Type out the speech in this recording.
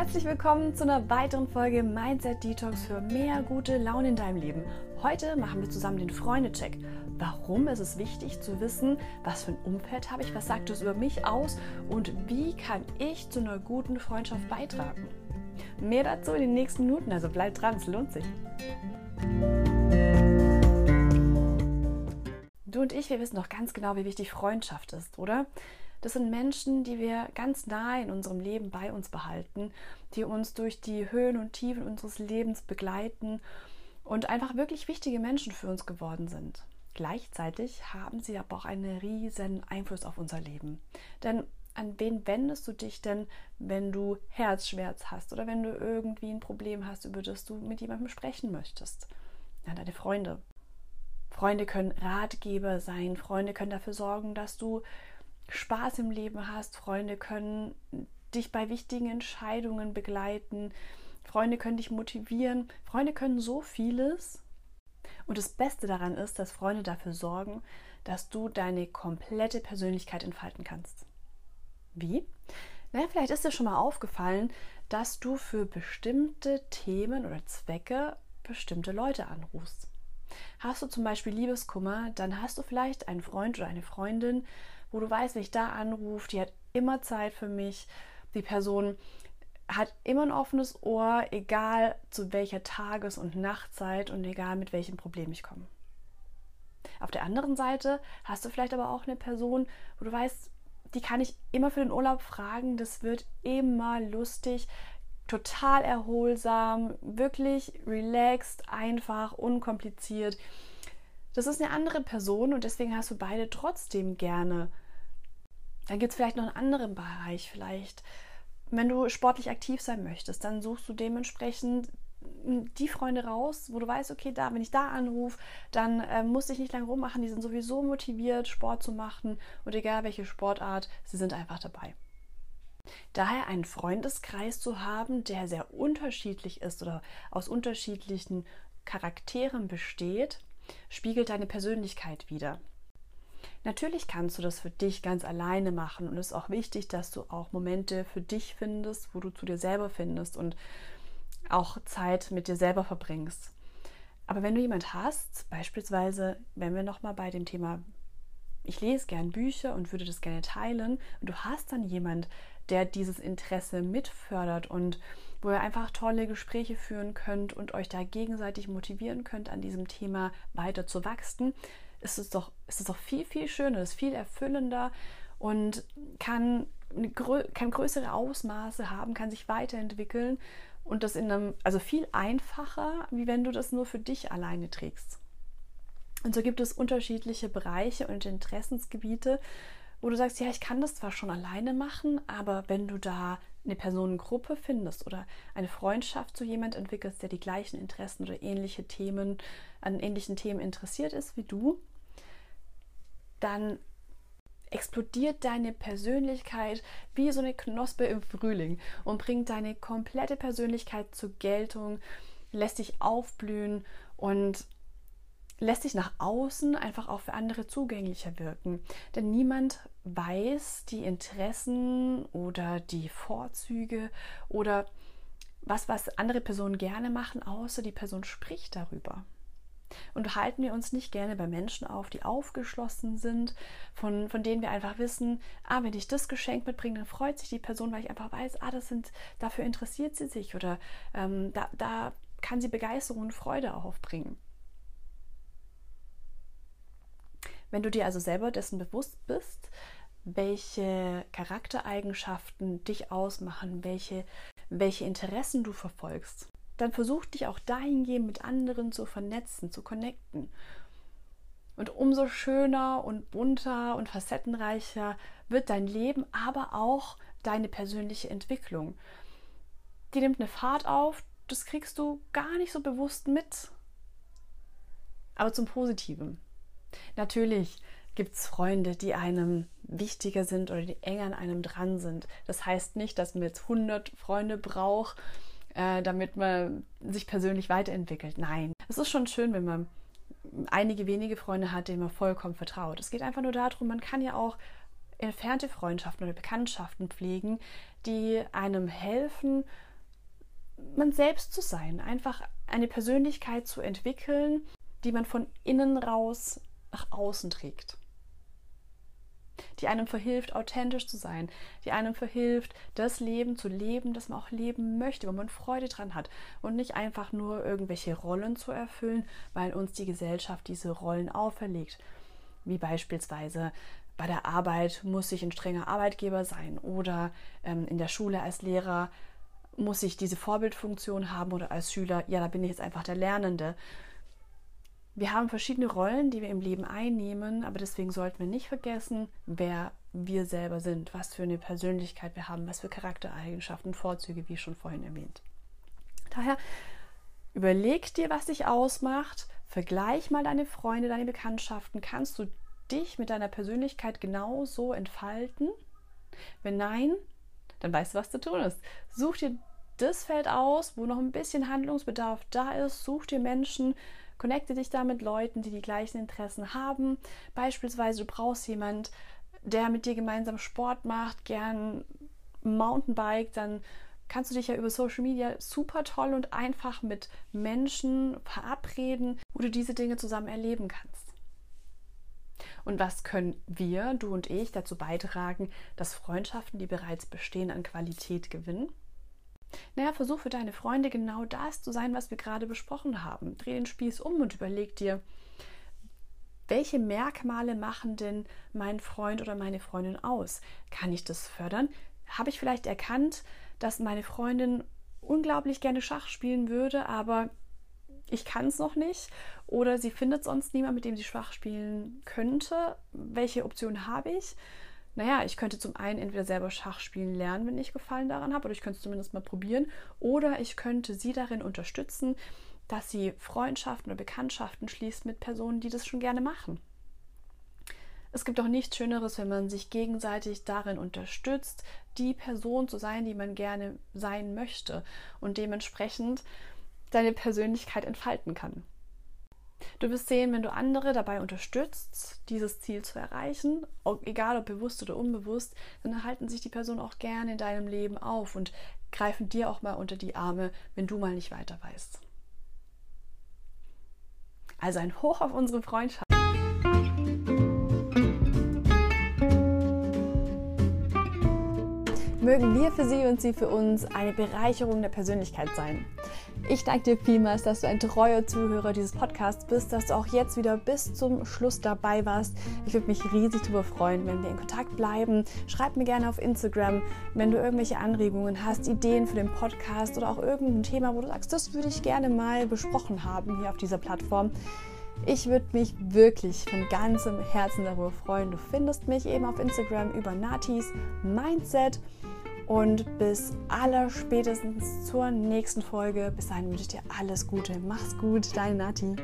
Herzlich willkommen zu einer weiteren Folge Mindset Detox für mehr gute Laune in deinem Leben. Heute machen wir zusammen den Freundecheck. Warum ist es wichtig zu wissen, was für ein Umfeld habe ich, was sagt es über mich aus und wie kann ich zu einer guten Freundschaft beitragen? Mehr dazu in den nächsten Minuten, also bleibt dran, es lohnt sich. Du und ich, wir wissen doch ganz genau, wie wichtig Freundschaft ist, oder? Das sind Menschen, die wir ganz nahe in unserem Leben bei uns behalten, die uns durch die Höhen und Tiefen unseres Lebens begleiten und einfach wirklich wichtige Menschen für uns geworden sind. Gleichzeitig haben sie aber auch einen riesen Einfluss auf unser Leben. Denn an wen wendest du dich denn, wenn du Herzschmerz hast oder wenn du irgendwie ein Problem hast, über das du mit jemandem sprechen möchtest? An deine Freunde. Freunde können Ratgeber sein, Freunde können dafür sorgen, dass du Spaß im Leben hast. Freunde können dich bei wichtigen Entscheidungen begleiten. Freunde können dich motivieren. Freunde können so vieles. Und das Beste daran ist, dass Freunde dafür sorgen, dass du deine komplette Persönlichkeit entfalten kannst. Wie? Naja, vielleicht ist dir schon mal aufgefallen, dass du für bestimmte Themen oder Zwecke bestimmte Leute anrufst. Hast du zum Beispiel Liebeskummer, dann hast du vielleicht einen Freund oder eine Freundin, wo du weißt, wenn ich da anrufe, die hat immer Zeit für mich. Die Person hat immer ein offenes Ohr, egal zu welcher Tages- und Nachtzeit und egal mit welchem Problem ich komme. Auf der anderen Seite hast du vielleicht aber auch eine Person, wo du weißt, die kann ich immer für den Urlaub fragen, das wird immer lustig, total erholsam, wirklich relaxed, einfach, unkompliziert. Das ist eine andere Person und deswegen hast du beide trotzdem gerne. Dann gibt es vielleicht noch einen anderen Bereich, vielleicht, wenn du sportlich aktiv sein möchtest, dann suchst du dementsprechend die Freunde raus, wo du weißt, okay, da, wenn ich da anrufe, dann äh, muss ich nicht lange rummachen, die sind sowieso motiviert, Sport zu machen und egal welche Sportart, sie sind einfach dabei. Daher einen Freundeskreis zu haben, der sehr unterschiedlich ist oder aus unterschiedlichen Charakteren besteht, spiegelt deine Persönlichkeit wider. Natürlich kannst du das für dich ganz alleine machen und es ist auch wichtig, dass du auch Momente für dich findest, wo du zu dir selber findest und auch Zeit mit dir selber verbringst. Aber wenn du jemand hast, beispielsweise, wenn wir nochmal bei dem Thema, ich lese gern Bücher und würde das gerne teilen, und du hast dann jemand, der dieses Interesse mitfördert und wo ihr einfach tolle Gespräche führen könnt und euch da gegenseitig motivieren könnt, an diesem Thema weiter zu wachsen, ist es doch, ist es doch viel, viel schöner, ist viel erfüllender und kann, kann größere Ausmaße haben, kann sich weiterentwickeln und das in einem, also viel einfacher, wie wenn du das nur für dich alleine trägst. Und so gibt es unterschiedliche Bereiche und Interessensgebiete, wo du sagst, ja, ich kann das zwar schon alleine machen, aber wenn du da eine Personengruppe findest oder eine Freundschaft zu jemand entwickelst, der die gleichen Interessen oder ähnliche Themen an ähnlichen Themen interessiert ist wie du, dann explodiert deine Persönlichkeit wie so eine Knospe im Frühling und bringt deine komplette Persönlichkeit zur Geltung, lässt dich aufblühen und lässt sich nach außen einfach auch für andere zugänglicher wirken. Denn niemand weiß die Interessen oder die Vorzüge oder was, was andere Personen gerne machen, außer die Person spricht darüber. Und halten wir uns nicht gerne bei Menschen auf, die aufgeschlossen sind, von, von denen wir einfach wissen, ah, wenn ich das Geschenk mitbringe, dann freut sich die Person, weil ich einfach weiß, ah, das sind, dafür interessiert sie sich oder ähm, da, da kann sie Begeisterung und Freude aufbringen. Wenn du dir also selber dessen bewusst bist, welche Charaktereigenschaften dich ausmachen, welche, welche Interessen du verfolgst, dann versuch dich auch dahingehend mit anderen zu vernetzen, zu connecten. Und umso schöner und bunter und facettenreicher wird dein Leben, aber auch deine persönliche Entwicklung. Die nimmt eine Fahrt auf, das kriegst du gar nicht so bewusst mit. Aber zum Positiven. Natürlich gibt es Freunde, die einem wichtiger sind oder die enger an einem dran sind. Das heißt nicht, dass man jetzt 100 Freunde braucht, äh, damit man sich persönlich weiterentwickelt. Nein, es ist schon schön, wenn man einige wenige Freunde hat, denen man vollkommen vertraut. Es geht einfach nur darum, man kann ja auch entfernte Freundschaften oder Bekanntschaften pflegen, die einem helfen, man selbst zu sein, einfach eine Persönlichkeit zu entwickeln, die man von innen raus nach außen trägt. Die einem verhilft, authentisch zu sein, die einem verhilft, das Leben zu leben, das man auch leben möchte, wo man Freude dran hat und nicht einfach nur irgendwelche Rollen zu erfüllen, weil uns die Gesellschaft diese Rollen auferlegt. Wie beispielsweise bei der Arbeit muss ich ein strenger Arbeitgeber sein oder ähm, in der Schule als Lehrer muss ich diese Vorbildfunktion haben oder als Schüler, ja, da bin ich jetzt einfach der Lernende. Wir haben verschiedene Rollen, die wir im Leben einnehmen, aber deswegen sollten wir nicht vergessen, wer wir selber sind, was für eine Persönlichkeit wir haben, was für Charaktereigenschaften, Vorzüge, wie schon vorhin erwähnt. Daher überleg dir, was dich ausmacht, vergleich mal deine Freunde, deine Bekanntschaften. Kannst du dich mit deiner Persönlichkeit genauso entfalten? Wenn nein, dann weißt du, was zu tun ist. Such dir das Feld aus, wo noch ein bisschen Handlungsbedarf da ist. Such dir Menschen, connecte dich da mit Leuten, die die gleichen Interessen haben. Beispielsweise, du brauchst jemand, der mit dir gemeinsam Sport macht, gern Mountainbike, dann kannst du dich ja über Social Media super toll und einfach mit Menschen verabreden, wo du diese Dinge zusammen erleben kannst. Und was können wir, du und ich, dazu beitragen, dass Freundschaften, die bereits bestehen, an Qualität gewinnen? Naja, versuch für deine Freunde genau das zu sein, was wir gerade besprochen haben. Dreh den Spieß um und überleg dir, welche Merkmale machen denn mein Freund oder meine Freundin aus? Kann ich das fördern? Habe ich vielleicht erkannt, dass meine Freundin unglaublich gerne Schach spielen würde, aber ich kann es noch nicht oder sie findet sonst niemand, mit dem sie Schach spielen könnte. Welche Option habe ich? Naja, ich könnte zum einen entweder selber Schach spielen lernen, wenn ich Gefallen daran habe, oder ich könnte es zumindest mal probieren, oder ich könnte sie darin unterstützen, dass sie Freundschaften oder Bekanntschaften schließt mit Personen, die das schon gerne machen. Es gibt auch nichts Schöneres, wenn man sich gegenseitig darin unterstützt, die Person zu sein, die man gerne sein möchte und dementsprechend deine Persönlichkeit entfalten kann. Du wirst sehen, wenn du andere dabei unterstützt, dieses Ziel zu erreichen, egal ob bewusst oder unbewusst, dann halten sich die Personen auch gerne in deinem Leben auf und greifen dir auch mal unter die Arme, wenn du mal nicht weiter weißt. Also ein Hoch auf unsere Freundschaft. Mögen wir für Sie und Sie für uns eine Bereicherung der Persönlichkeit sein. Ich danke dir vielmals, dass du ein treuer Zuhörer dieses Podcasts bist, dass du auch jetzt wieder bis zum Schluss dabei warst. Ich würde mich riesig darüber freuen, wenn wir in Kontakt bleiben. Schreib mir gerne auf Instagram, wenn du irgendwelche Anregungen hast, Ideen für den Podcast oder auch irgendein Thema, wo du sagst, das würde ich gerne mal besprochen haben hier auf dieser Plattform. Ich würde mich wirklich von ganzem Herzen darüber freuen. Du findest mich eben auf Instagram über Natis Mindset. Und bis allerspätestens zur nächsten Folge. Bis dahin wünsche ich dir alles Gute. Mach's gut, deine Nati.